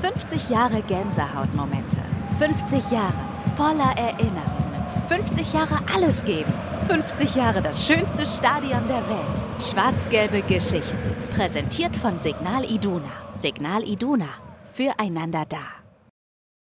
50 Jahre Gänsehautmomente. 50 Jahre voller Erinnerungen. 50 Jahre alles geben. 50 Jahre das schönste Stadion der Welt. Schwarz-gelbe Geschichten. Präsentiert von Signal Iduna. Signal Iduna. Füreinander da.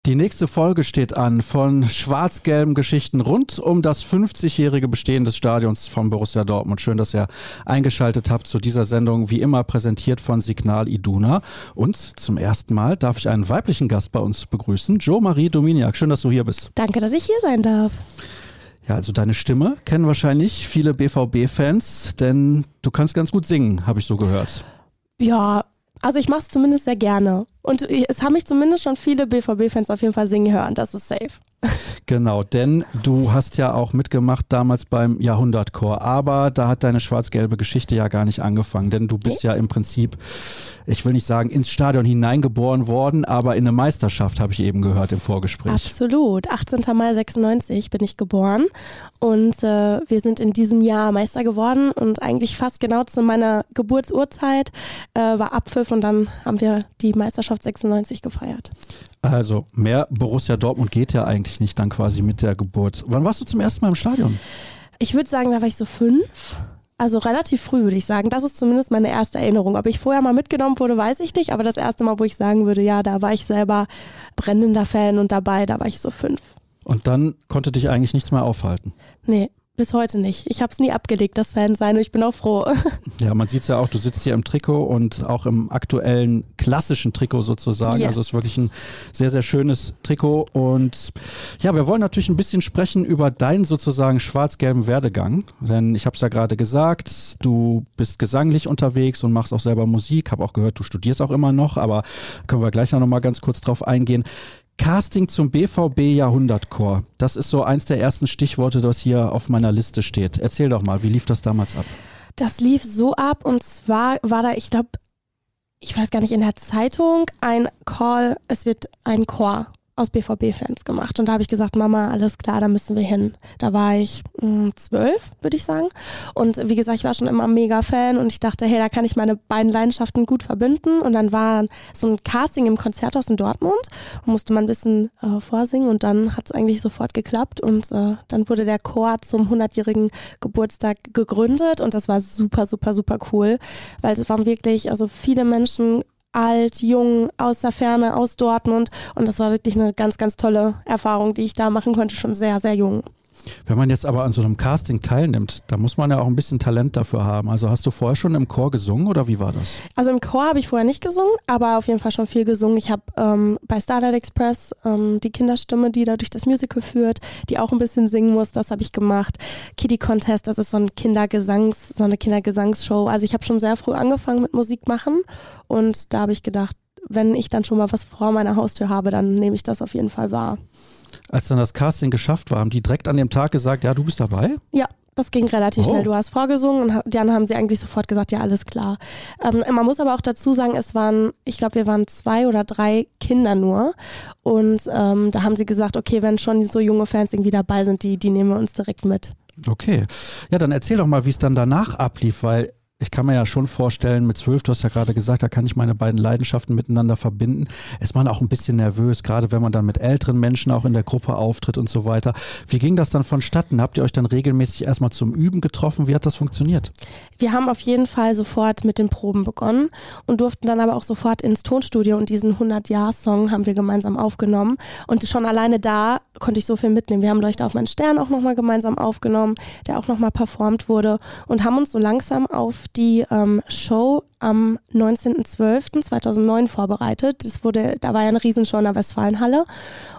Die nächste Folge steht an von schwarz-gelben Geschichten rund um das 50-jährige Bestehen des Stadions von Borussia Dortmund. Schön, dass ihr eingeschaltet habt zu dieser Sendung, wie immer präsentiert von Signal Iduna. Und zum ersten Mal darf ich einen weiblichen Gast bei uns begrüßen, Jo-Marie Dominiak. Schön, dass du hier bist. Danke, dass ich hier sein darf. Ja, also deine Stimme kennen wahrscheinlich viele BVB-Fans, denn du kannst ganz gut singen, habe ich so gehört. Ja, also ich mache es zumindest sehr gerne. Und es haben mich zumindest schon viele BVB-Fans auf jeden Fall singen hören. Das ist safe. Genau, denn du hast ja auch mitgemacht damals beim Jahrhundertchor, aber da hat deine schwarz-gelbe Geschichte ja gar nicht angefangen, denn du bist okay. ja im Prinzip, ich will nicht sagen ins Stadion hineingeboren worden, aber in eine Meisterschaft habe ich eben gehört im Vorgespräch. Absolut, 18. Mai 96 bin ich geboren und äh, wir sind in diesem Jahr Meister geworden und eigentlich fast genau zu meiner Geburtsurzeit äh, war Abpfiff und dann haben wir die Meisterschaft 96 gefeiert. Also mehr Borussia Dortmund geht ja eigentlich nicht dann quasi mit der Geburt. Wann warst du zum ersten Mal im Stadion? Ich würde sagen, da war ich so fünf. Also relativ früh würde ich sagen. Das ist zumindest meine erste Erinnerung. Ob ich vorher mal mitgenommen wurde, weiß ich nicht. Aber das erste Mal, wo ich sagen würde, ja, da war ich selber brennender Fan und dabei, da war ich so fünf. Und dann konnte dich eigentlich nichts mehr aufhalten? Nee, bis heute nicht. Ich habe es nie abgelegt, das Fan sein und ich bin auch froh. Ja, man sieht es ja auch, du sitzt hier im Trikot und auch im aktuellen klassischen Trikot sozusagen. Yes. Also es ist wirklich ein sehr, sehr schönes Trikot. Und ja, wir wollen natürlich ein bisschen sprechen über deinen sozusagen schwarz-gelben Werdegang. Denn ich habe es ja gerade gesagt, du bist gesanglich unterwegs und machst auch selber Musik. Habe auch gehört, du studierst auch immer noch, aber können wir gleich noch mal ganz kurz drauf eingehen. Casting zum BVB Jahrhundertchor. Das ist so eins der ersten Stichworte, das hier auf meiner Liste steht. Erzähl doch mal, wie lief das damals ab? Das lief so ab und zwar war da, ich glaube, ich weiß gar nicht, in der Zeitung ein Call, es wird ein Chor aus BVB-Fans gemacht. Und da habe ich gesagt, Mama, alles klar, da müssen wir hin. Da war ich hm, zwölf, würde ich sagen. Und wie gesagt, ich war schon immer mega Fan und ich dachte, hey, da kann ich meine beiden Leidenschaften gut verbinden. Und dann war so ein Casting im Konzerthaus in Dortmund und musste man ein bisschen äh, vorsingen und dann hat es eigentlich sofort geklappt und äh, dann wurde der Chor zum 100-jährigen Geburtstag gegründet und das war super, super, super cool, weil es waren wirklich, also viele Menschen alt, jung, aus der Ferne, aus Dortmund. Und das war wirklich eine ganz, ganz tolle Erfahrung, die ich da machen konnte, schon sehr, sehr jung. Wenn man jetzt aber an so einem Casting teilnimmt, da muss man ja auch ein bisschen Talent dafür haben. Also hast du vorher schon im Chor gesungen oder wie war das? Also im Chor habe ich vorher nicht gesungen, aber auf jeden Fall schon viel gesungen. Ich habe ähm, bei Starlight Express ähm, die Kinderstimme, die da durch das Musical führt, die auch ein bisschen singen muss, das habe ich gemacht. Kitty Contest, das ist so ein Kindergesangs, so eine Kindergesangsshow. Also ich habe schon sehr früh angefangen mit Musik machen und da habe ich gedacht, wenn ich dann schon mal was vor meiner Haustür habe, dann nehme ich das auf jeden Fall wahr. Als dann das Casting geschafft war, haben die direkt an dem Tag gesagt, ja, du bist dabei? Ja, das ging relativ oh. schnell. Du hast vorgesungen und dann haben sie eigentlich sofort gesagt, ja, alles klar. Ähm, man muss aber auch dazu sagen, es waren, ich glaube, wir waren zwei oder drei Kinder nur. Und ähm, da haben sie gesagt, okay, wenn schon so junge Fans irgendwie dabei sind, die, die nehmen wir uns direkt mit. Okay. Ja, dann erzähl doch mal, wie es dann danach ablief, weil ich kann mir ja schon vorstellen, mit zwölf, du hast ja gerade gesagt, da kann ich meine beiden Leidenschaften miteinander verbinden. Ist man auch ein bisschen nervös, gerade wenn man dann mit älteren Menschen auch in der Gruppe auftritt und so weiter. Wie ging das dann vonstatten? Habt ihr euch dann regelmäßig erstmal zum Üben getroffen? Wie hat das funktioniert? Wir haben auf jeden Fall sofort mit den Proben begonnen und durften dann aber auch sofort ins Tonstudio und diesen 100-Jahr-Song haben wir gemeinsam aufgenommen. Und schon alleine da konnte ich so viel mitnehmen. Wir haben Leuchte auf meinen Stern auch nochmal gemeinsam aufgenommen, der auch nochmal performt wurde und haben uns so langsam auf die ähm, Show am 19.12.2009 vorbereitet. Das wurde, da war ja eine Riesenshow in der Westfalenhalle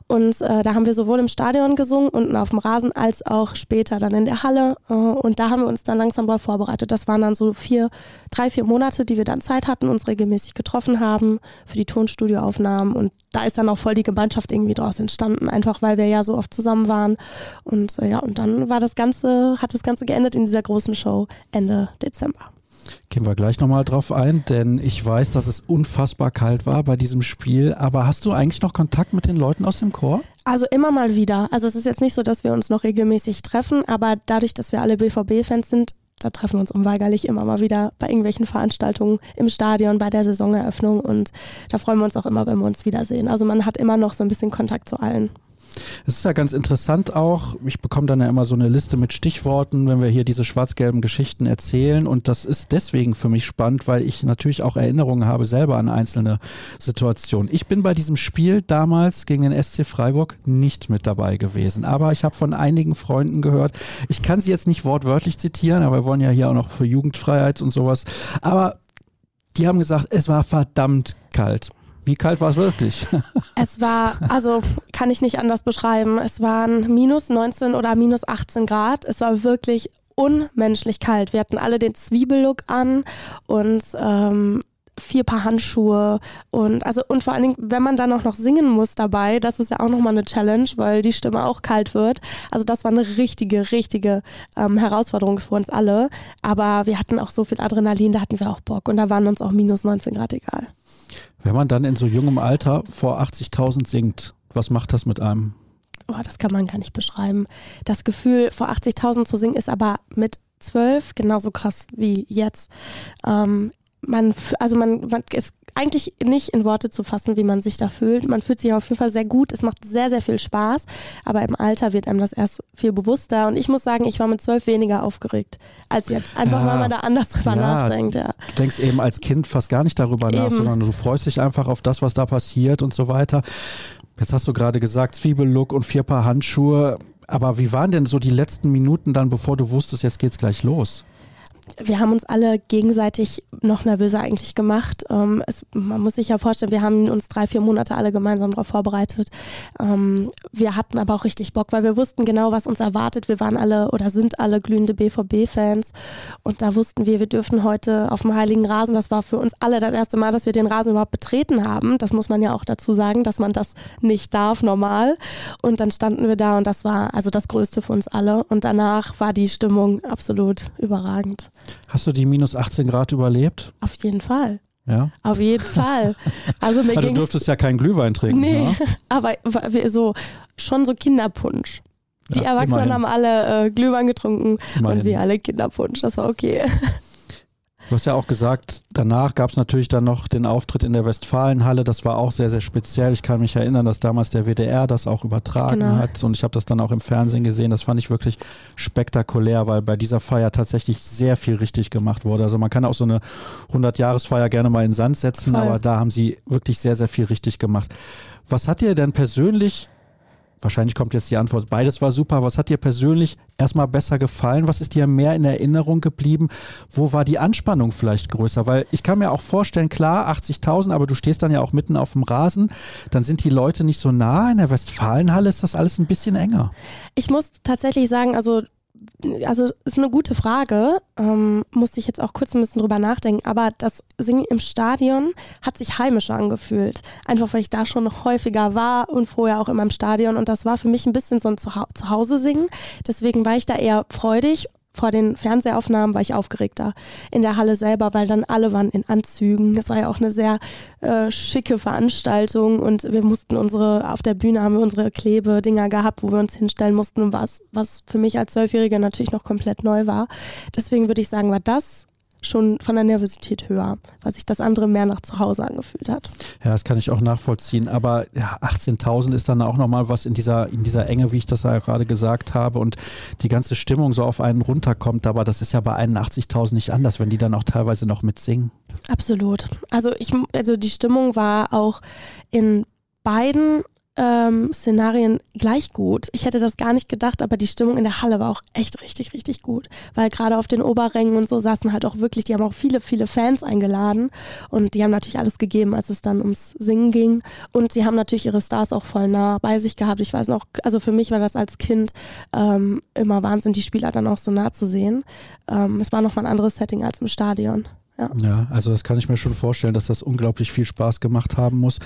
und äh, da haben wir sowohl im Stadion gesungen, unten auf dem Rasen, als auch später dann in der Halle äh, und da haben wir uns dann langsam darauf vorbereitet. Das waren dann so vier, drei, vier Monate, die wir dann Zeit hatten, uns regelmäßig getroffen haben für die Tonstudioaufnahmen und da ist dann auch voll die Gemeinschaft irgendwie draus entstanden, einfach weil wir ja so oft zusammen waren und äh, ja und dann war das Ganze, hat das Ganze geendet in dieser großen Show Ende Dezember. Gehen wir gleich nochmal drauf ein, denn ich weiß, dass es unfassbar kalt war bei diesem Spiel. Aber hast du eigentlich noch Kontakt mit den Leuten aus dem Chor? Also immer mal wieder. Also es ist jetzt nicht so, dass wir uns noch regelmäßig treffen, aber dadurch, dass wir alle BVB-Fans sind, da treffen wir uns unweigerlich immer mal wieder bei irgendwelchen Veranstaltungen im Stadion, bei der Saisoneröffnung und da freuen wir uns auch immer, wenn wir uns wiedersehen. Also man hat immer noch so ein bisschen Kontakt zu allen. Es ist ja ganz interessant auch. Ich bekomme dann ja immer so eine Liste mit Stichworten, wenn wir hier diese schwarz-gelben Geschichten erzählen. Und das ist deswegen für mich spannend, weil ich natürlich auch Erinnerungen habe selber an einzelne Situationen. Ich bin bei diesem Spiel damals gegen den SC Freiburg nicht mit dabei gewesen. Aber ich habe von einigen Freunden gehört, ich kann sie jetzt nicht wortwörtlich zitieren, aber wir wollen ja hier auch noch für Jugendfreiheit und sowas. Aber die haben gesagt, es war verdammt kalt. Wie kalt war es wirklich? Es war, also kann ich nicht anders beschreiben. Es waren minus 19 oder minus 18 Grad. Es war wirklich unmenschlich kalt. Wir hatten alle den Zwiebellook an und ähm, vier Paar Handschuhe und also und vor allen Dingen, wenn man dann auch noch singen muss dabei, das ist ja auch nochmal eine Challenge, weil die Stimme auch kalt wird. Also das war eine richtige, richtige ähm, Herausforderung für uns alle. Aber wir hatten auch so viel Adrenalin, da hatten wir auch Bock und da waren uns auch minus 19 Grad egal. Wenn man dann in so jungem Alter vor 80.000 singt, was macht das mit einem? Oh, das kann man gar nicht beschreiben. Das Gefühl, vor 80.000 zu singen, ist aber mit zwölf genauso krass wie jetzt. Ähm, man, also man, man ist eigentlich nicht in Worte zu fassen, wie man sich da fühlt. Man fühlt sich auf jeden Fall sehr gut. Es macht sehr, sehr viel Spaß. Aber im Alter wird einem das erst viel bewusster. Und ich muss sagen, ich war mit zwölf weniger aufgeregt als jetzt. Einfach ja, weil man da anders drüber ja, nachdenkt. Ja. Du denkst eben als Kind fast gar nicht darüber eben. nach, sondern du freust dich einfach auf das, was da passiert und so weiter. Jetzt hast du gerade gesagt, Zwiebellook und vier Paar Handschuhe. Aber wie waren denn so die letzten Minuten dann, bevor du wusstest, jetzt geht's gleich los? Wir haben uns alle gegenseitig noch nervöser eigentlich gemacht. Ähm, es, man muss sich ja vorstellen, wir haben uns drei, vier Monate alle gemeinsam darauf vorbereitet. Ähm, wir hatten aber auch richtig Bock, weil wir wussten genau, was uns erwartet. Wir waren alle oder sind alle glühende BVB-Fans und da wussten wir, wir dürfen heute auf dem Heiligen Rasen. Das war für uns alle das erste Mal, dass wir den Rasen überhaupt betreten haben. Das muss man ja auch dazu sagen, dass man das nicht darf normal. Und dann standen wir da und das war also das Größte für uns alle. Und danach war die Stimmung absolut überragend. Hast du die minus 18 Grad überlebt? Auf jeden Fall. Ja. Auf jeden Fall. Also mir du durftest ja keinen Glühwein trinken. Nee, ja? aber so schon so Kinderpunsch. Die ja, Erwachsenen immerhin. haben alle äh, Glühwein getrunken immerhin. und wir alle Kinderpunsch. Das war okay. Du hast ja auch gesagt, danach gab es natürlich dann noch den Auftritt in der Westfalenhalle. Das war auch sehr, sehr speziell. Ich kann mich erinnern, dass damals der WDR das auch übertragen genau. hat und ich habe das dann auch im Fernsehen gesehen. Das fand ich wirklich spektakulär, weil bei dieser Feier tatsächlich sehr viel richtig gemacht wurde. Also man kann auch so eine 100-Jahres-Feier gerne mal in Sand setzen, Voll. aber da haben sie wirklich sehr, sehr viel richtig gemacht. Was hat dir denn persönlich Wahrscheinlich kommt jetzt die Antwort, beides war super. Was hat dir persönlich erstmal besser gefallen? Was ist dir mehr in Erinnerung geblieben? Wo war die Anspannung vielleicht größer? Weil ich kann mir auch vorstellen, klar, 80.000, aber du stehst dann ja auch mitten auf dem Rasen. Dann sind die Leute nicht so nah. In der Westfalenhalle ist das alles ein bisschen enger. Ich muss tatsächlich sagen, also also ist eine gute Frage, ähm, musste ich jetzt auch kurz ein bisschen drüber nachdenken, aber das Singen im Stadion hat sich heimischer angefühlt. Einfach weil ich da schon häufiger war und vorher auch immer im Stadion und das war für mich ein bisschen so ein Zuhause singen. Deswegen war ich da eher freudig vor den Fernsehaufnahmen war ich aufgeregter. In der Halle selber, weil dann alle waren in Anzügen. Das war ja auch eine sehr äh, schicke Veranstaltung und wir mussten unsere, auf der Bühne haben wir unsere Klebedinger gehabt, wo wir uns hinstellen mussten, was, was für mich als Zwölfjähriger natürlich noch komplett neu war. Deswegen würde ich sagen, war das schon von der Nervosität höher, weil sich das andere mehr nach zu Hause angefühlt hat. Ja, das kann ich auch nachvollziehen. Aber ja, 18.000 ist dann auch nochmal was in dieser, in dieser Enge, wie ich das ja gerade gesagt habe, und die ganze Stimmung so auf einen runterkommt. Aber das ist ja bei 81.000 nicht anders, wenn die dann auch teilweise noch mitsingen. Absolut. Also ich, also die Stimmung war auch in beiden ähm, Szenarien gleich gut. Ich hätte das gar nicht gedacht, aber die Stimmung in der Halle war auch echt richtig, richtig gut. Weil gerade auf den Oberrängen und so saßen halt auch wirklich, die haben auch viele, viele Fans eingeladen und die haben natürlich alles gegeben, als es dann ums Singen ging. Und sie haben natürlich ihre Stars auch voll nah bei sich gehabt. Ich weiß noch, also für mich war das als Kind ähm, immer Wahnsinn, die Spieler dann auch so nah zu sehen. Ähm, es war nochmal ein anderes Setting als im Stadion. Ja. ja, also das kann ich mir schon vorstellen, dass das unglaublich viel Spaß gemacht haben muss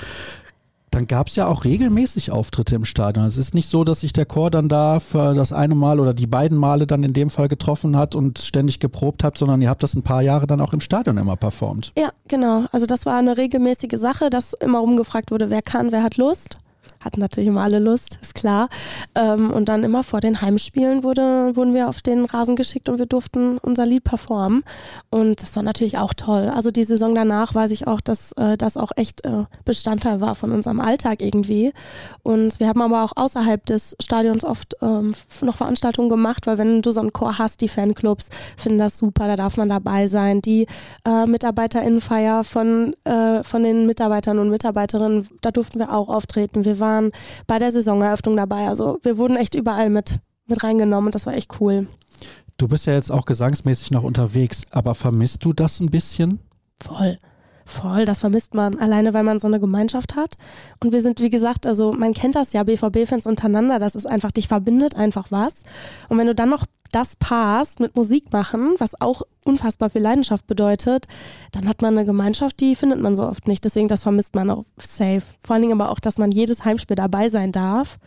dann gab es ja auch regelmäßig Auftritte im Stadion. Es ist nicht so, dass sich der Chor dann da für das eine Mal oder die beiden Male dann in dem Fall getroffen hat und ständig geprobt hat, sondern ihr habt das ein paar Jahre dann auch im Stadion immer performt. Ja, genau. Also das war eine regelmäßige Sache, dass immer rumgefragt wurde, wer kann, wer hat Lust. Hatten natürlich immer alle Lust, ist klar. Ähm, und dann immer vor den Heimspielen wurde, wurden wir auf den Rasen geschickt und wir durften unser Lied performen. Und das war natürlich auch toll. Also die Saison danach weiß ich auch, dass äh, das auch echt äh, Bestandteil war von unserem Alltag irgendwie. Und wir haben aber auch außerhalb des Stadions oft ähm, noch Veranstaltungen gemacht, weil wenn du so einen Chor hast, die Fanclubs finden das super, da darf man dabei sein. Die äh, MitarbeiterInnenfeier von, äh, von den Mitarbeitern und Mitarbeiterinnen, da durften wir auch auftreten. Wir waren bei der Saisoneröffnung dabei. Also wir wurden echt überall mit, mit reingenommen und das war echt cool. Du bist ja jetzt auch gesangsmäßig noch unterwegs, aber vermisst du das ein bisschen? Voll. Voll, das vermisst man, alleine weil man so eine Gemeinschaft hat. Und wir sind, wie gesagt, also man kennt das ja, BVB-Fans untereinander, das ist einfach, dich verbindet einfach was. Und wenn du dann noch das passt mit Musik machen, was auch unfassbar viel Leidenschaft bedeutet, dann hat man eine Gemeinschaft, die findet man so oft nicht. Deswegen, das vermisst man auch safe. Vor allen Dingen aber auch, dass man jedes Heimspiel dabei sein darf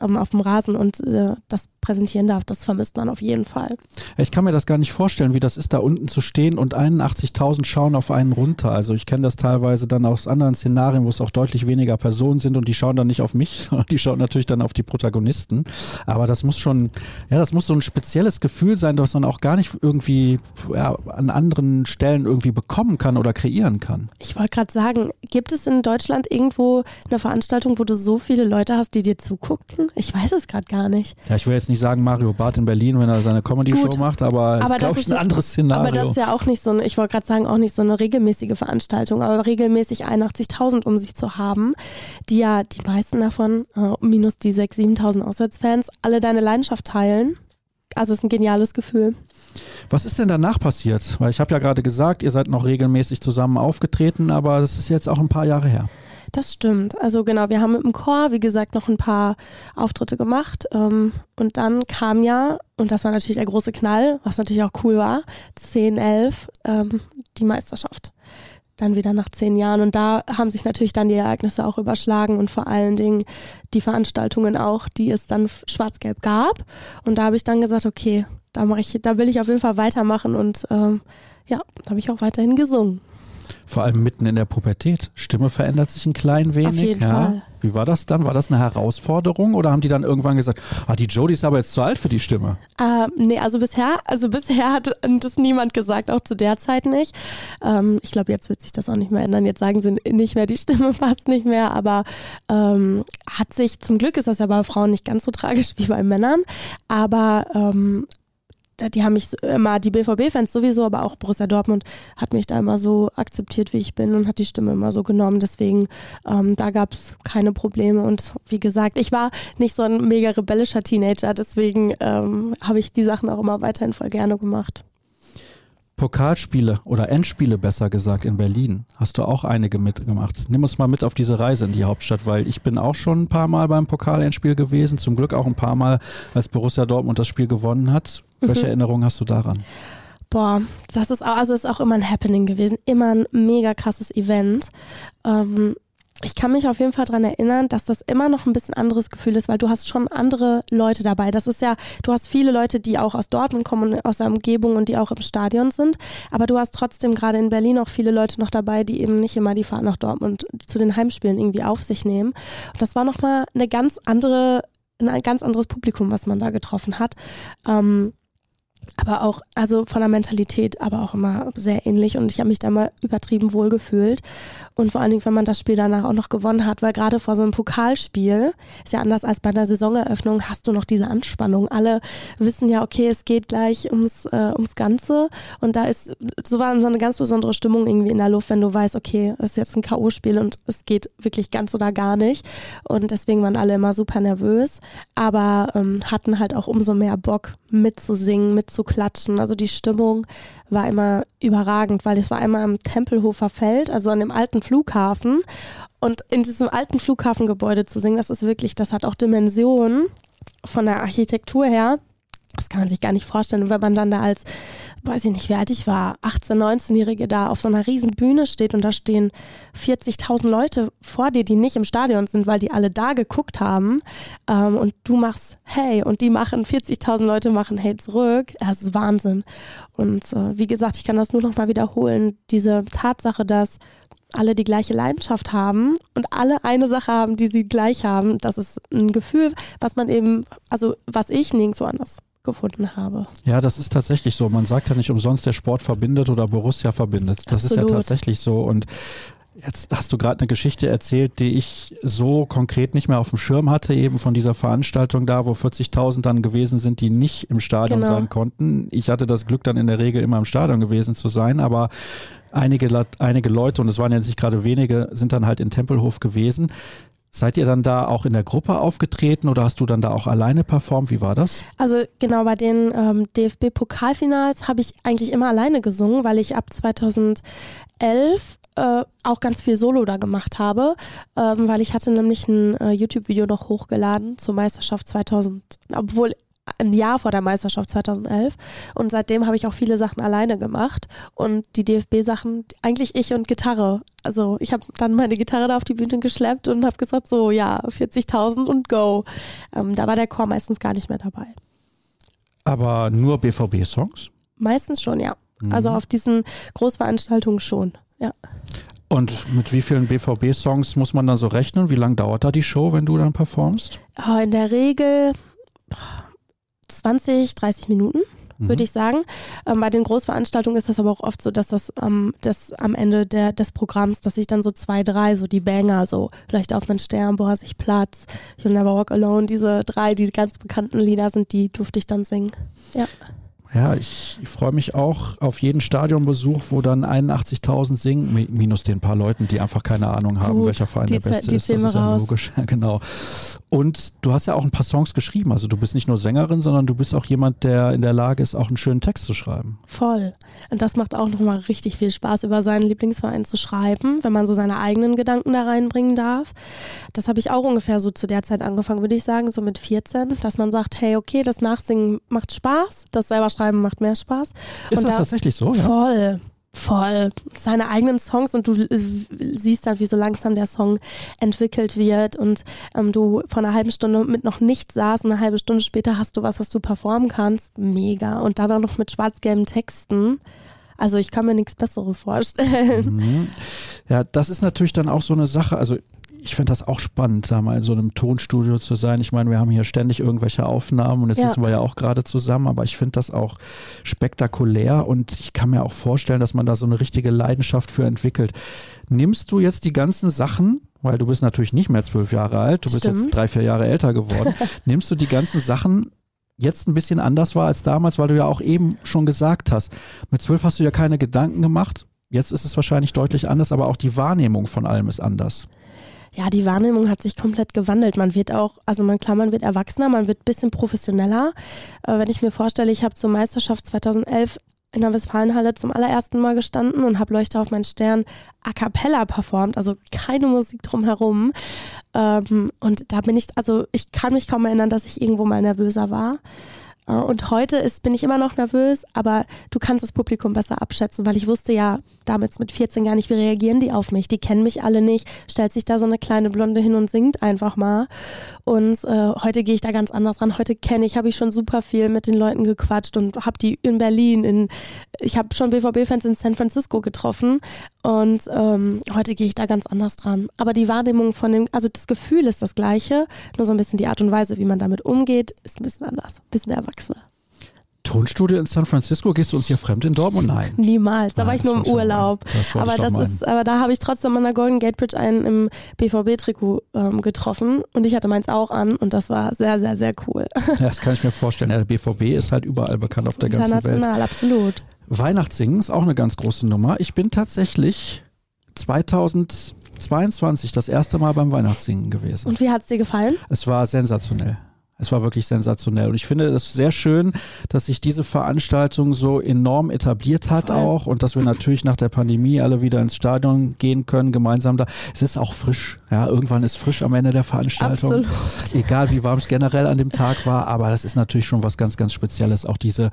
ähm, auf dem Rasen und äh, das präsentieren darf, das vermisst man auf jeden Fall. Ich kann mir das gar nicht vorstellen, wie das ist, da unten zu stehen und 81.000 schauen auf einen runter. Also ich kenne das teilweise dann aus anderen Szenarien, wo es auch deutlich weniger Personen sind und die schauen dann nicht auf mich, sondern die schauen natürlich dann auf die Protagonisten. Aber das muss schon, ja, das muss so ein spezielles Gefühl sein, das man auch gar nicht irgendwie ja, an anderen Stellen irgendwie bekommen kann oder kreieren kann. Ich wollte gerade sagen, gibt es in Deutschland irgendwo eine Veranstaltung, wo du so viele Leute hast, die dir zugucken? Ich weiß es gerade gar nicht. Ja, ich will jetzt nicht sagen Mario Barth in Berlin, wenn er seine Comedy-Show macht, aber es ist, glaube ich, ein anderes Szenario. Aber das ist ja auch nicht so eine, ich wollte gerade sagen, auch nicht so eine regelmäßige Veranstaltung, aber regelmäßig 81.000 um sich zu haben, die ja die meisten davon, äh, minus die 6.000, 7.000 Auswärtsfans, alle deine Leidenschaft teilen. Also es ist ein geniales Gefühl. Was ist denn danach passiert? Weil ich habe ja gerade gesagt, ihr seid noch regelmäßig zusammen aufgetreten, aber das ist jetzt auch ein paar Jahre her. Das stimmt. Also genau, wir haben mit dem Chor, wie gesagt, noch ein paar Auftritte gemacht. Ähm, und dann kam ja, und das war natürlich der große Knall, was natürlich auch cool war, 10, 11, ähm, die Meisterschaft. Dann wieder nach zehn Jahren. Und da haben sich natürlich dann die Ereignisse auch überschlagen und vor allen Dingen die Veranstaltungen auch, die es dann schwarz-gelb gab. Und da habe ich dann gesagt, okay, da ich, da will ich auf jeden Fall weitermachen und ähm, ja, da habe ich auch weiterhin gesungen vor allem mitten in der Pubertät. Stimme verändert sich ein klein wenig. Auf jeden ja. Fall. Wie war das dann? War das eine Herausforderung oder haben die dann irgendwann gesagt, ah, die Jodie ist aber jetzt zu alt für die Stimme? Ähm, nee, also bisher, also bisher hat das niemand gesagt, auch zu der Zeit nicht. Ähm, ich glaube, jetzt wird sich das auch nicht mehr ändern. Jetzt sagen sie nicht mehr, die Stimme passt nicht mehr, aber ähm, hat sich, zum Glück ist das ja bei Frauen nicht ganz so tragisch wie bei Männern, aber ähm, die haben mich immer, die BVB-Fans sowieso, aber auch Borussia Dortmund hat mich da immer so akzeptiert, wie ich bin und hat die Stimme immer so genommen. Deswegen, ähm, da gab es keine Probleme. Und wie gesagt, ich war nicht so ein mega rebellischer Teenager, deswegen ähm, habe ich die Sachen auch immer weiterhin voll gerne gemacht. Pokalspiele oder Endspiele besser gesagt in Berlin. Hast du auch einige mitgemacht. Nimm uns mal mit auf diese Reise in die Hauptstadt, weil ich bin auch schon ein paar Mal beim Pokal-Endspiel gewesen. Zum Glück auch ein paar Mal, als Borussia Dortmund das Spiel gewonnen hat. Welche mhm. Erinnerungen hast du daran? Boah, das ist auch, also ist auch immer ein Happening gewesen, immer ein mega krasses Event. Ähm, ich kann mich auf jeden Fall daran erinnern, dass das immer noch ein bisschen anderes Gefühl ist, weil du hast schon andere Leute dabei. Das ist ja, du hast viele Leute, die auch aus Dortmund kommen und aus der Umgebung und die auch im Stadion sind. Aber du hast trotzdem gerade in Berlin auch viele Leute noch dabei, die eben nicht immer die Fahrt nach Dortmund zu den Heimspielen irgendwie auf sich nehmen. Und das war nochmal eine ganz andere, ein ganz anderes Publikum, was man da getroffen hat. Ähm, aber auch, also von der Mentalität, aber auch immer sehr ähnlich und ich habe mich da mal übertrieben wohl gefühlt und vor allen Dingen, wenn man das Spiel danach auch noch gewonnen hat, weil gerade vor so einem Pokalspiel, ist ja anders als bei der Saisoneröffnung, hast du noch diese Anspannung. Alle wissen ja, okay, es geht gleich ums, äh, ums Ganze und da ist, so war so eine ganz besondere Stimmung irgendwie in der Luft, wenn du weißt, okay, das ist jetzt ein K.O.-Spiel und es geht wirklich ganz oder gar nicht und deswegen waren alle immer super nervös, aber ähm, hatten halt auch umso mehr Bock mitzusingen, mitzuklatschen. Also die Stimmung war immer überragend, weil es war einmal am Tempelhofer Feld, also an dem alten Flughafen. Und in diesem alten Flughafengebäude zu singen, das ist wirklich, das hat auch Dimensionen von der Architektur her. Das kann man sich gar nicht vorstellen. Und wenn man dann da als weiß ich nicht, wie alt ich war, 18-, 19-Jährige da auf so einer riesen Bühne steht und da stehen 40.000 Leute vor dir, die nicht im Stadion sind, weil die alle da geguckt haben ähm, und du machst Hey und die machen, 40.000 Leute machen Hey zurück. Das ist Wahnsinn. Und äh, wie gesagt, ich kann das nur noch mal wiederholen, diese Tatsache, dass alle die gleiche Leidenschaft haben und alle eine Sache haben, die sie gleich haben. Das ist ein Gefühl, was man eben, also was ich nirgendwo anders gefunden habe. Ja, das ist tatsächlich so. Man sagt ja nicht umsonst, der Sport verbindet oder Borussia verbindet. Das Absolut. ist ja tatsächlich so. Und Jetzt hast du gerade eine Geschichte erzählt, die ich so konkret nicht mehr auf dem Schirm hatte, eben von dieser Veranstaltung da, wo 40.000 dann gewesen sind, die nicht im Stadion genau. sein konnten. Ich hatte das Glück, dann in der Regel immer im Stadion gewesen zu sein, aber einige, einige Leute, und es waren jetzt nicht gerade wenige, sind dann halt in Tempelhof gewesen. Seid ihr dann da auch in der Gruppe aufgetreten oder hast du dann da auch alleine performt? Wie war das? Also genau bei den ähm, DFB-Pokalfinals habe ich eigentlich immer alleine gesungen, weil ich ab 2011 äh, auch ganz viel Solo da gemacht habe, ähm, weil ich hatte nämlich ein äh, YouTube-Video noch hochgeladen zur Meisterschaft 2000, obwohl ein Jahr vor der Meisterschaft 2011 und seitdem habe ich auch viele Sachen alleine gemacht und die DFB-Sachen eigentlich ich und Gitarre. Also ich habe dann meine Gitarre da auf die Bühne geschleppt und habe gesagt so ja 40.000 und go. Ähm, da war der Chor meistens gar nicht mehr dabei. Aber nur BVB-Songs? Meistens schon, ja. Mhm. Also auf diesen Großveranstaltungen schon, ja. Und mit wie vielen BVB-Songs muss man dann so rechnen? Wie lange dauert da die Show, wenn du dann performst? Oh, in der Regel 20, 30 Minuten würde mhm. ich sagen. Ähm, bei den Großveranstaltungen ist das aber auch oft so, dass das, ähm, das am Ende der, des Programms, dass ich dann so zwei, drei, so die Banger, so vielleicht auf mein Stern, boah, sich Platz, You'll Never Walk Alone, diese drei, die ganz bekannten Lieder sind, die durfte ich dann singen. Ja. Ja, ich, ich freue mich auch auf jeden Stadionbesuch, wo dann 81.000 singen, minus den paar Leuten, die einfach keine Ahnung haben, Gut, welcher Verein der beste ist. Das ist ja logisch. genau. Und du hast ja auch ein paar Songs geschrieben. Also du bist nicht nur Sängerin, sondern du bist auch jemand, der in der Lage ist, auch einen schönen Text zu schreiben. Voll. Und das macht auch nochmal richtig viel Spaß, über seinen Lieblingsverein zu schreiben, wenn man so seine eigenen Gedanken da reinbringen darf. Das habe ich auch ungefähr so zu der Zeit angefangen, würde ich sagen, so mit 14, dass man sagt, hey, okay, das Nachsingen macht Spaß, das selber schreiben macht mehr Spaß. Ist und das da, tatsächlich so? Ja? Voll. Voll. Seine eigenen Songs und du siehst dann, wie so langsam der Song entwickelt wird und ähm, du von einer halben Stunde mit noch nichts saß und eine halbe Stunde später hast du was, was du performen kannst. Mega. Und dann auch noch mit schwarz-gelben Texten. Also ich kann mir nichts Besseres vorstellen. Mhm. Ja, das ist natürlich dann auch so eine Sache. Also ich finde das auch spannend, da mal in so einem Tonstudio zu sein. Ich meine, wir haben hier ständig irgendwelche Aufnahmen und jetzt ja. sitzen wir ja auch gerade zusammen, aber ich finde das auch spektakulär und ich kann mir auch vorstellen, dass man da so eine richtige Leidenschaft für entwickelt. Nimmst du jetzt die ganzen Sachen, weil du bist natürlich nicht mehr zwölf Jahre alt, du Stimmt. bist jetzt drei, vier Jahre älter geworden, nimmst du die ganzen Sachen jetzt ein bisschen anders wahr als damals, weil du ja auch eben schon gesagt hast, mit zwölf hast du ja keine Gedanken gemacht. Jetzt ist es wahrscheinlich deutlich anders, aber auch die Wahrnehmung von allem ist anders ja, die Wahrnehmung hat sich komplett gewandelt. Man wird auch, also man klar, man wird erwachsener, man wird ein bisschen professioneller. Äh, wenn ich mir vorstelle, ich habe zur Meisterschaft 2011 in der Westfalenhalle zum allerersten Mal gestanden und habe Leuchte auf meinen Stern a cappella performt, also keine Musik drumherum. Ähm, und da bin ich, also ich kann mich kaum erinnern, dass ich irgendwo mal nervöser war. Und heute ist, bin ich immer noch nervös, aber du kannst das Publikum besser abschätzen, weil ich wusste ja damals mit 14 gar nicht, wie reagieren die auf mich. Die kennen mich alle nicht. Stellt sich da so eine kleine Blonde hin und singt einfach mal. Und äh, heute gehe ich da ganz anders ran. Heute kenne ich, habe ich schon super viel mit den Leuten gequatscht und habe die in Berlin, in, ich habe schon BVB-Fans in San Francisco getroffen. Und ähm, heute gehe ich da ganz anders dran. Aber die Wahrnehmung von dem, also das Gefühl ist das gleiche, nur so ein bisschen die Art und Weise, wie man damit umgeht, ist ein bisschen anders, ein bisschen erwachsener. Tonstudio in San Francisco, gehst du uns hier fremd in Dortmund? Nein. Niemals, da Nein, war ich nur im Urlaub. Das aber das ist, aber da habe ich trotzdem an der Golden Gate Bridge einen im BVB-Trikot ähm, getroffen und ich hatte meins auch an und das war sehr, sehr, sehr cool. Das kann ich mir vorstellen. der BVB ist halt überall bekannt auf der ganzen Welt. International, absolut. Weihnachtssingen ist auch eine ganz große Nummer. Ich bin tatsächlich 2022 das erste Mal beim Weihnachtssingen gewesen. Und wie hat es dir gefallen? Es war sensationell. Es war wirklich sensationell. Und ich finde es sehr schön, dass sich diese Veranstaltung so enorm etabliert hat auch und dass wir natürlich nach der Pandemie alle wieder ins Stadion gehen können, gemeinsam da. Es ist auch frisch. Ja, irgendwann ist frisch am Ende der Veranstaltung. Absolut. Egal wie warm es generell an dem Tag war, aber das ist natürlich schon was ganz, ganz Spezielles, auch diese,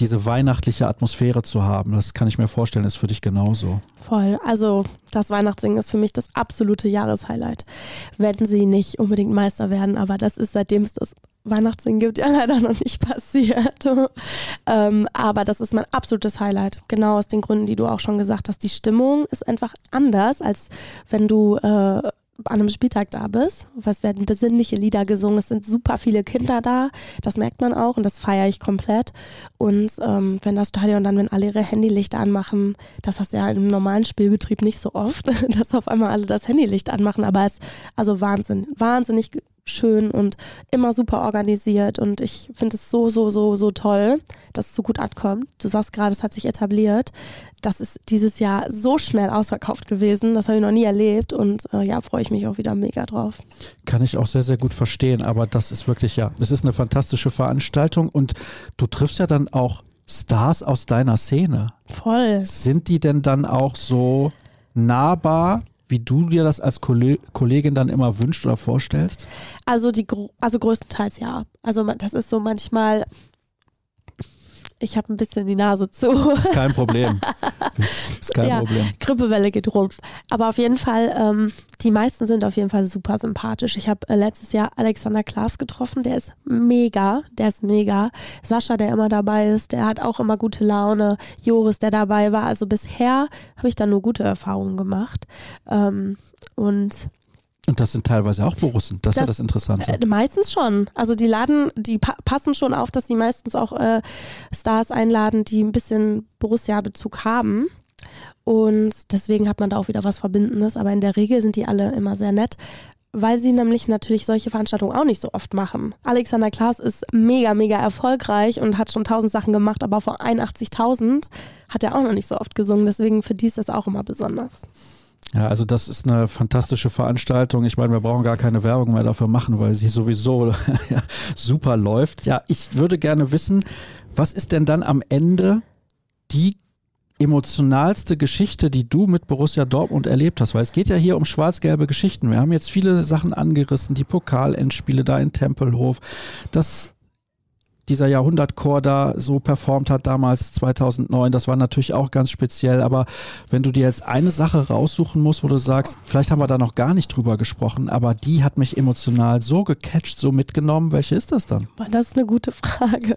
diese weihnachtliche Atmosphäre zu haben. Das kann ich mir vorstellen, ist für dich genauso. Voll. Also das Weihnachtssingen ist für mich das absolute Jahreshighlight. Wenn sie nicht unbedingt Meister werden, aber das ist seitdem es das Weihnachtssingen gibt ja leider noch nicht passiert. ähm, aber das ist mein absolutes Highlight. Genau aus den Gründen, die du auch schon gesagt hast. Die Stimmung ist einfach anders, als wenn du äh, an einem Spieltag da bist. Es werden besinnliche Lieder gesungen, es sind super viele Kinder da, das merkt man auch und das feiere ich komplett. Und ähm, wenn das Stadion dann, wenn alle ihre Handylichter anmachen, das hast du ja im normalen Spielbetrieb nicht so oft, dass auf einmal alle das Handylicht anmachen, aber es ist also Wahnsinn, wahnsinnig schön und immer super organisiert und ich finde es so, so, so, so toll, dass es so gut ankommt. Du sagst gerade, es hat sich etabliert. Das ist dieses Jahr so schnell ausverkauft gewesen, das habe ich noch nie erlebt und äh, ja, freue ich mich auch wieder mega drauf. Kann ich auch sehr, sehr gut verstehen, aber das ist wirklich, ja, es ist eine fantastische Veranstaltung und du triffst ja dann auch Stars aus deiner Szene. Voll. Sind die denn dann auch so nahbar wie du dir das als Kollegin dann immer wünscht oder vorstellst? Also die also größtenteils ja. Also das ist so manchmal ich habe ein bisschen die Nase zu. Ist kein Problem. Ist kein ja, Problem. Grippewelle geht rum. Aber auf jeden Fall, ähm, die meisten sind auf jeden Fall super sympathisch. Ich habe äh, letztes Jahr Alexander Klaas getroffen, der ist mega, der ist mega. Sascha, der immer dabei ist, der hat auch immer gute Laune. Joris, der dabei war. Also bisher habe ich da nur gute Erfahrungen gemacht. Ähm, und und das sind teilweise auch Borussen. Das, das ist ja das Interessante. Äh, meistens schon. Also die laden, die pa passen schon auf, dass die meistens auch äh, Stars einladen, die ein bisschen Borussia-Bezug haben. Und deswegen hat man da auch wieder was Verbindendes. Aber in der Regel sind die alle immer sehr nett, weil sie nämlich natürlich solche Veranstaltungen auch nicht so oft machen. Alexander Klaas ist mega, mega erfolgreich und hat schon tausend Sachen gemacht, aber vor 81.000 hat er auch noch nicht so oft gesungen. Deswegen für die ist das auch immer besonders. Ja, also das ist eine fantastische Veranstaltung. Ich meine, wir brauchen gar keine Werbung mehr dafür machen, weil sie sowieso super läuft. Ja, ich würde gerne wissen, was ist denn dann am Ende die emotionalste Geschichte, die du mit Borussia Dortmund erlebt hast? Weil es geht ja hier um schwarz-gelbe Geschichten. Wir haben jetzt viele Sachen angerissen, die Pokalendspiele da in Tempelhof, das dieser Jahrhundertchor da so performt hat damals 2009, das war natürlich auch ganz speziell. Aber wenn du dir jetzt eine Sache raussuchen musst, wo du sagst, vielleicht haben wir da noch gar nicht drüber gesprochen, aber die hat mich emotional so gecatcht, so mitgenommen, welche ist das dann? Das ist eine gute Frage.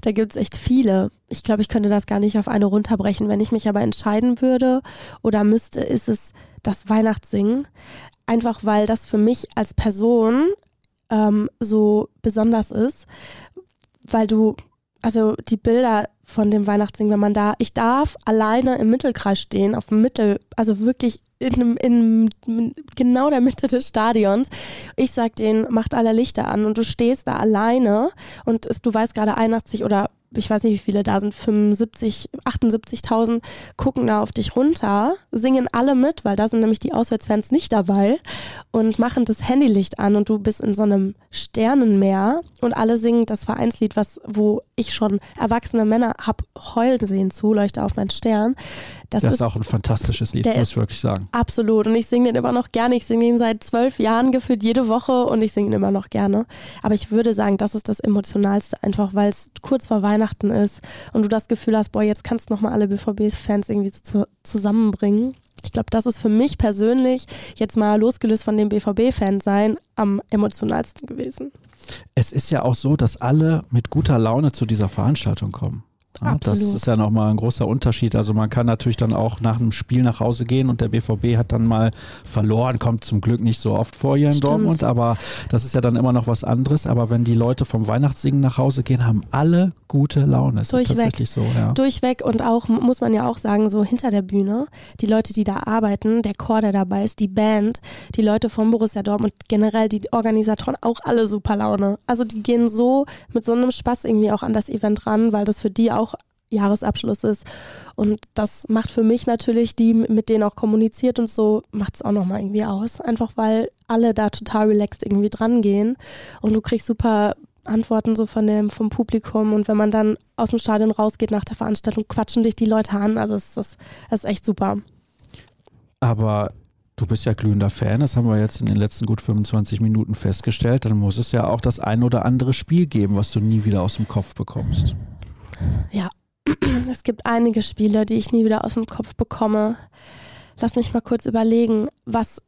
Da gibt es echt viele. Ich glaube, ich könnte das gar nicht auf eine runterbrechen. Wenn ich mich aber entscheiden würde oder müsste, ist es das Weihnachtssingen. Einfach weil das für mich als Person ähm, so besonders ist, weil du, also die Bilder von dem Weihnachtssingen, wenn man da, ich darf alleine im Mittelkreis stehen, auf dem Mittel, also wirklich in, in, in genau der Mitte des Stadions. Ich sag denen, macht alle Lichter an und du stehst da alleine und es, du weißt gerade 81 oder ich weiß nicht, wie viele da sind, 75, 78.000 gucken da auf dich runter, singen alle mit, weil da sind nämlich die Auswärtsfans nicht dabei und machen das Handylicht an und du bist in so einem Sternenmeer und alle singen das Vereinslied, was, wo ich schon erwachsene Männer hab heulen sehen zu, leuchte auf meinen Stern. Das, das ist, ist, auch ein fantastisches Lied, muss ich wirklich sagen. Absolut. Und ich singe den immer noch gerne. Ich singe ihn seit zwölf Jahren gefühlt jede Woche und ich singe ihn immer noch gerne. Aber ich würde sagen, das ist das Emotionalste, einfach weil es kurz vor Weihnachten ist und du das Gefühl hast, boah, jetzt kannst du nochmal alle BVB-Fans irgendwie zu, zusammenbringen. Ich glaube, das ist für mich persönlich, jetzt mal losgelöst von dem BVB-Fan sein, am emotionalsten gewesen. Es ist ja auch so, dass alle mit guter Laune zu dieser Veranstaltung kommen. Ja, das ist ja nochmal ein großer Unterschied. Also man kann natürlich dann auch nach einem Spiel nach Hause gehen und der BVB hat dann mal verloren, kommt zum Glück nicht so oft vor hier in Stimmt. Dortmund, aber das ist ja dann immer noch was anderes. Aber wenn die Leute vom Weihnachtssingen nach Hause gehen, haben alle gute Laune. Es Durchweg. ist tatsächlich so. Ja. Durchweg und auch, muss man ja auch sagen, so hinter der Bühne, die Leute, die da arbeiten, der Chor, der dabei ist, die Band, die Leute von Borussia Dortmund, generell die Organisatoren, auch alle super Laune. Also die gehen so mit so einem Spaß irgendwie auch an das Event ran, weil das für die auch Jahresabschluss ist. Und das macht für mich natürlich, die mit denen auch kommuniziert und so, macht es auch nochmal irgendwie aus. Einfach weil alle da total relaxed irgendwie dran gehen und du kriegst super Antworten so von dem, vom Publikum und wenn man dann aus dem Stadion rausgeht nach der Veranstaltung, quatschen dich die Leute an. Also das, das, das ist echt super. Aber du bist ja glühender Fan, das haben wir jetzt in den letzten gut 25 Minuten festgestellt. Dann muss es ja auch das ein oder andere Spiel geben, was du nie wieder aus dem Kopf bekommst. Ja, es gibt einige Spiele, die ich nie wieder aus dem Kopf bekomme. Lass mich mal kurz überlegen, was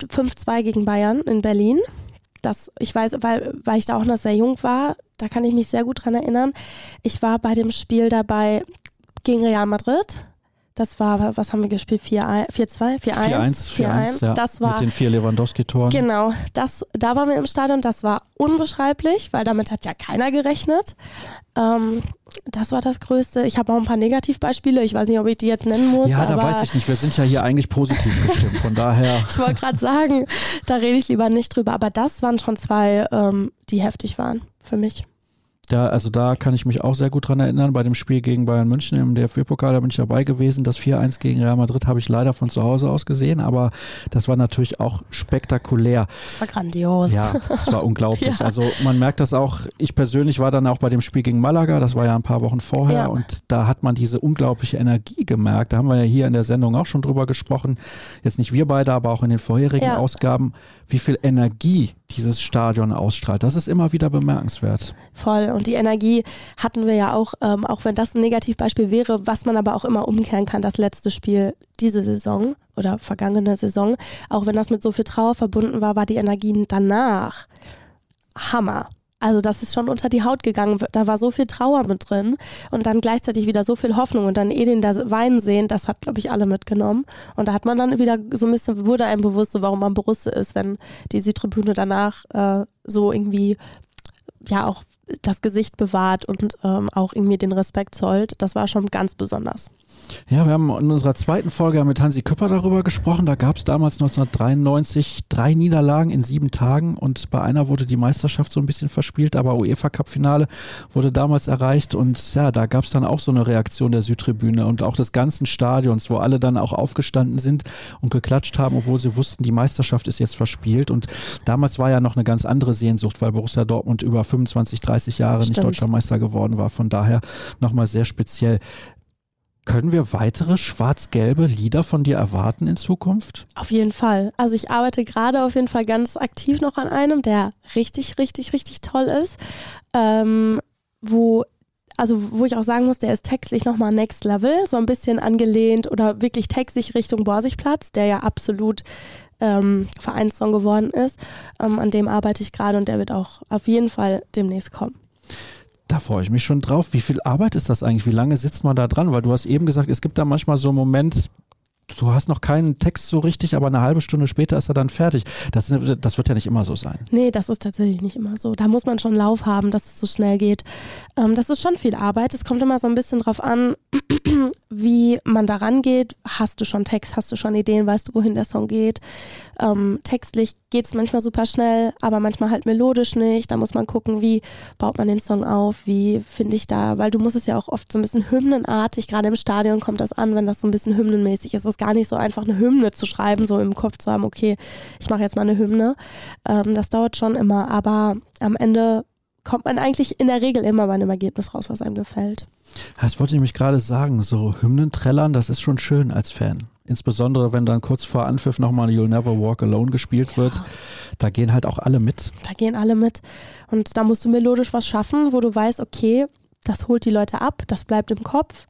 5-2 gegen Bayern in Berlin. das, ich weiß, weil, weil ich da auch noch sehr jung war, da kann ich mich sehr gut dran erinnern. Ich war bei dem Spiel dabei gegen Real Madrid. Das war, was haben wir gespielt? 4-2, 4-1? 4-1, ja, das war, mit den vier Lewandowski-Toren. Genau, das, da waren wir im Stadion. Das war unbeschreiblich, weil damit hat ja keiner gerechnet. Ähm, das war das Größte. Ich habe auch ein paar Negativbeispiele. Ich weiß nicht, ob ich die jetzt nennen muss. Ja, da weiß ich nicht. Wir sind ja hier eigentlich positiv gestimmt. Von daher. ich wollte gerade sagen, da rede ich lieber nicht drüber. Aber das waren schon zwei, ähm, die heftig waren für mich. Da, also da kann ich mich auch sehr gut dran erinnern. Bei dem Spiel gegen Bayern München im DFB-Pokal, da bin ich dabei gewesen. Das 4-1 gegen Real Madrid habe ich leider von zu Hause aus gesehen, aber das war natürlich auch spektakulär. Das war grandios. Ja, das war unglaublich. ja. Also man merkt das auch. Ich persönlich war dann auch bei dem Spiel gegen Malaga, das war ja ein paar Wochen vorher ja. und da hat man diese unglaubliche Energie gemerkt. Da haben wir ja hier in der Sendung auch schon drüber gesprochen. Jetzt nicht wir beide, aber auch in den vorherigen ja. Ausgaben, wie viel Energie dieses Stadion ausstrahlt. Das ist immer wieder bemerkenswert. Voll. Und die Energie hatten wir ja auch, ähm, auch wenn das ein Negativbeispiel wäre, was man aber auch immer umkehren kann, das letzte Spiel diese Saison oder vergangene Saison, auch wenn das mit so viel Trauer verbunden war, war die Energie danach Hammer. Also das ist schon unter die Haut gegangen. Da war so viel Trauer mit drin und dann gleichzeitig wieder so viel Hoffnung und dann Edin da weinen sehen, das hat, glaube ich, alle mitgenommen. Und da hat man dann wieder so ein bisschen, wurde einem bewusst, so, warum man Borusse ist, wenn die Südtribüne danach äh, so irgendwie ja auch das Gesicht bewahrt und ähm, auch irgendwie den Respekt zollt. Das war schon ganz besonders. Ja, wir haben in unserer zweiten Folge mit Hansi Küpper darüber gesprochen. Da gab es damals 1993 drei Niederlagen in sieben Tagen und bei einer wurde die Meisterschaft so ein bisschen verspielt, aber UEFA Cup Finale wurde damals erreicht und ja, da gab es dann auch so eine Reaktion der Südtribüne und auch des ganzen Stadions, wo alle dann auch aufgestanden sind und geklatscht haben, obwohl sie wussten, die Meisterschaft ist jetzt verspielt und damals war ja noch eine ganz andere Sehnsucht, weil Borussia Dortmund über 25, 30 Jahre Stimmt. nicht deutscher Meister geworden war. Von daher nochmal sehr speziell. Können wir weitere schwarz-gelbe Lieder von dir erwarten in Zukunft? Auf jeden Fall. Also ich arbeite gerade auf jeden Fall ganz aktiv noch an einem, der richtig, richtig, richtig toll ist. Ähm, wo also wo ich auch sagen muss, der ist textlich nochmal next level, so ein bisschen angelehnt oder wirklich textlich Richtung Borsigplatz, der ja absolut ähm, Vereinssong geworden ist. Ähm, an dem arbeite ich gerade und der wird auch auf jeden Fall demnächst kommen. Da freue ich mich schon drauf. Wie viel Arbeit ist das eigentlich? Wie lange sitzt man da dran? Weil du hast eben gesagt, es gibt da manchmal so einen Moment, du hast noch keinen Text so richtig, aber eine halbe Stunde später ist er dann fertig. Das, das wird ja nicht immer so sein. Nee, das ist tatsächlich nicht immer so. Da muss man schon Lauf haben, dass es so schnell geht. Ähm, das ist schon viel Arbeit. Es kommt immer so ein bisschen drauf an, wie man da rangeht. Hast du schon Text, hast du schon Ideen, weißt du, wohin der Song geht? Ähm, textlich geht es manchmal super schnell, aber manchmal halt melodisch nicht. Da muss man gucken, wie baut man den Song auf, wie finde ich da, weil du musst es ja auch oft so ein bisschen hymnenartig, gerade im Stadion kommt das an, wenn das so ein bisschen hymnenmäßig ist. Es ist gar nicht so einfach, eine Hymne zu schreiben, so im Kopf zu haben, okay, ich mache jetzt mal eine Hymne. Ähm, das dauert schon immer, aber am Ende kommt man eigentlich in der Regel immer bei einem Ergebnis raus, was einem gefällt. Das wollte ich nämlich gerade sagen, so Hymnen trällern, das ist schon schön als Fan. Insbesondere wenn dann kurz vor Anpfiff nochmal You'll Never Walk Alone gespielt wird. Ja. Da gehen halt auch alle mit. Da gehen alle mit. Und da musst du melodisch was schaffen, wo du weißt, okay, das holt die Leute ab, das bleibt im Kopf.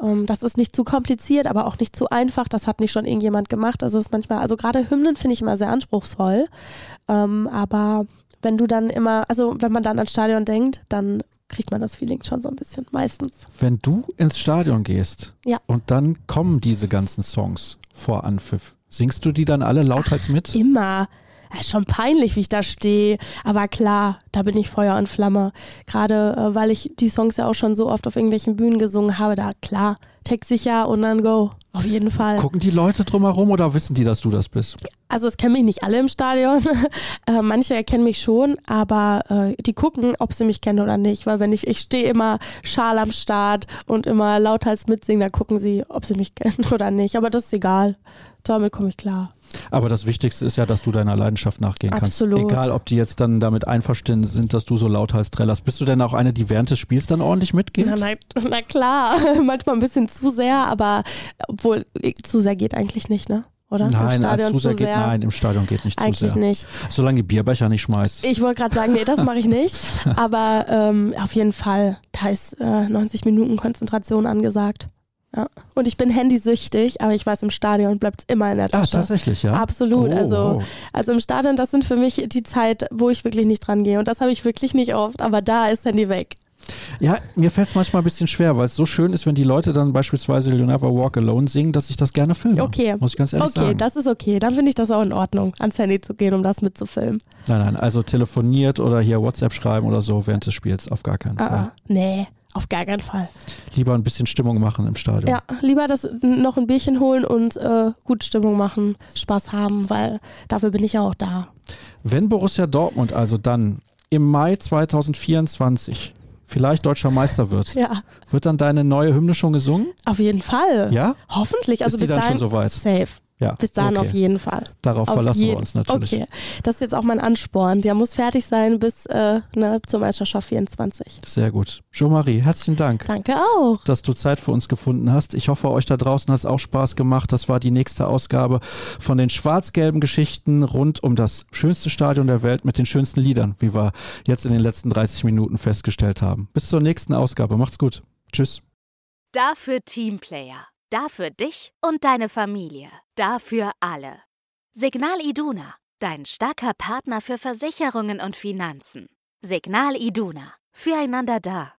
Ähm, das ist nicht zu kompliziert, aber auch nicht zu einfach. Das hat nicht schon irgendjemand gemacht. Also ist manchmal, also gerade Hymnen finde ich immer sehr anspruchsvoll. Ähm, aber wenn du dann immer, also wenn man dann ans Stadion denkt, dann kriegt man das Feeling schon so ein bisschen, meistens. Wenn du ins Stadion gehst ja. und dann kommen diese ganzen Songs vor Anpfiff, singst du die dann alle lauthals Ach, mit? Immer. Ja, schon peinlich, wie ich da stehe. Aber klar, da bin ich Feuer und Flamme. Gerade äh, weil ich die Songs ja auch schon so oft auf irgendwelchen Bühnen gesungen habe, da klar, textsicher und dann go. Auf jeden Fall. Gucken die Leute drumherum oder wissen die, dass du das bist? Also es kennen mich nicht alle im Stadion. äh, manche erkennen mich schon, aber äh, die gucken, ob sie mich kennen oder nicht. Weil wenn ich, ich stehe immer schal am Start und immer lauthals mitsingen, da gucken sie, ob sie mich kennen oder nicht. Aber das ist egal. Damit komme ich klar. Aber das Wichtigste ist ja, dass du deiner Leidenschaft nachgehen Absolut. kannst. Egal, ob die jetzt dann damit einverstanden sind, dass du so lauthals trällerst. Bist du denn auch eine, die während des Spiels dann ordentlich mitgeht? Na, na, na klar, manchmal ein bisschen zu sehr, aber obwohl zu sehr geht eigentlich nicht, ne? oder? Nein, Im Stadion zu sehr, geht, nein, im Stadion geht nicht Eigentlich zu sehr. nicht. Solange die Bierbecher nicht schmeißt. Ich wollte gerade sagen, nee, das mache ich nicht. Aber ähm, auf jeden Fall, da ist äh, 90 Minuten Konzentration angesagt. Ja. Und ich bin handysüchtig, aber ich weiß, im Stadion bleibt es immer in der ah, Tasche. Ah, tatsächlich, ja? Absolut. Oh, also, oh. also im Stadion, das sind für mich die Zeit, wo ich wirklich nicht dran gehe. Und das habe ich wirklich nicht oft, aber da ist Handy weg. Ja, mir fällt es manchmal ein bisschen schwer, weil es so schön ist, wenn die Leute dann beispielsweise You Never Walk Alone singen, dass ich das gerne filme. Okay. Muss ich ganz ehrlich okay, sagen. Okay, das ist okay. Dann finde ich das auch in Ordnung, ans Handy zu gehen, um das mitzufilmen. Nein, nein, also telefoniert oder hier WhatsApp schreiben oder so während des Spiels, auf gar keinen ah, Fall. Ah, nee. Auf gar keinen Fall. Lieber ein bisschen Stimmung machen im Stadion. Ja, lieber das noch ein Bierchen holen und äh, gut Stimmung machen, Spaß haben, weil dafür bin ich ja auch da. Wenn Borussia Dortmund also dann im Mai 2024 vielleicht deutscher Meister wird, ja. wird dann deine neue Hymne schon gesungen? Auf jeden Fall. Ja? Hoffentlich. Also Ist die bis dann schon soweit? Safe. Ja, Bis dahin okay. auf jeden Fall. Darauf auf verlassen wir uns natürlich. Okay, das ist jetzt auch mein Ansporn. Der muss fertig sein bis äh, ne, zur Meisterschaft 24. Sehr gut. Jo-Marie, herzlichen Dank. Danke auch. Dass du Zeit für uns gefunden hast. Ich hoffe, euch da draußen hat es auch Spaß gemacht. Das war die nächste Ausgabe von den schwarz-gelben Geschichten rund um das schönste Stadion der Welt mit den schönsten Liedern, wie wir jetzt in den letzten 30 Minuten festgestellt haben. Bis zur nächsten Ausgabe. Macht's gut. Tschüss. Dafür Teamplayer. Dafür dich und deine Familie. Dafür alle. Signal Iduna, dein starker Partner für Versicherungen und Finanzen. Signal Iduna, füreinander da.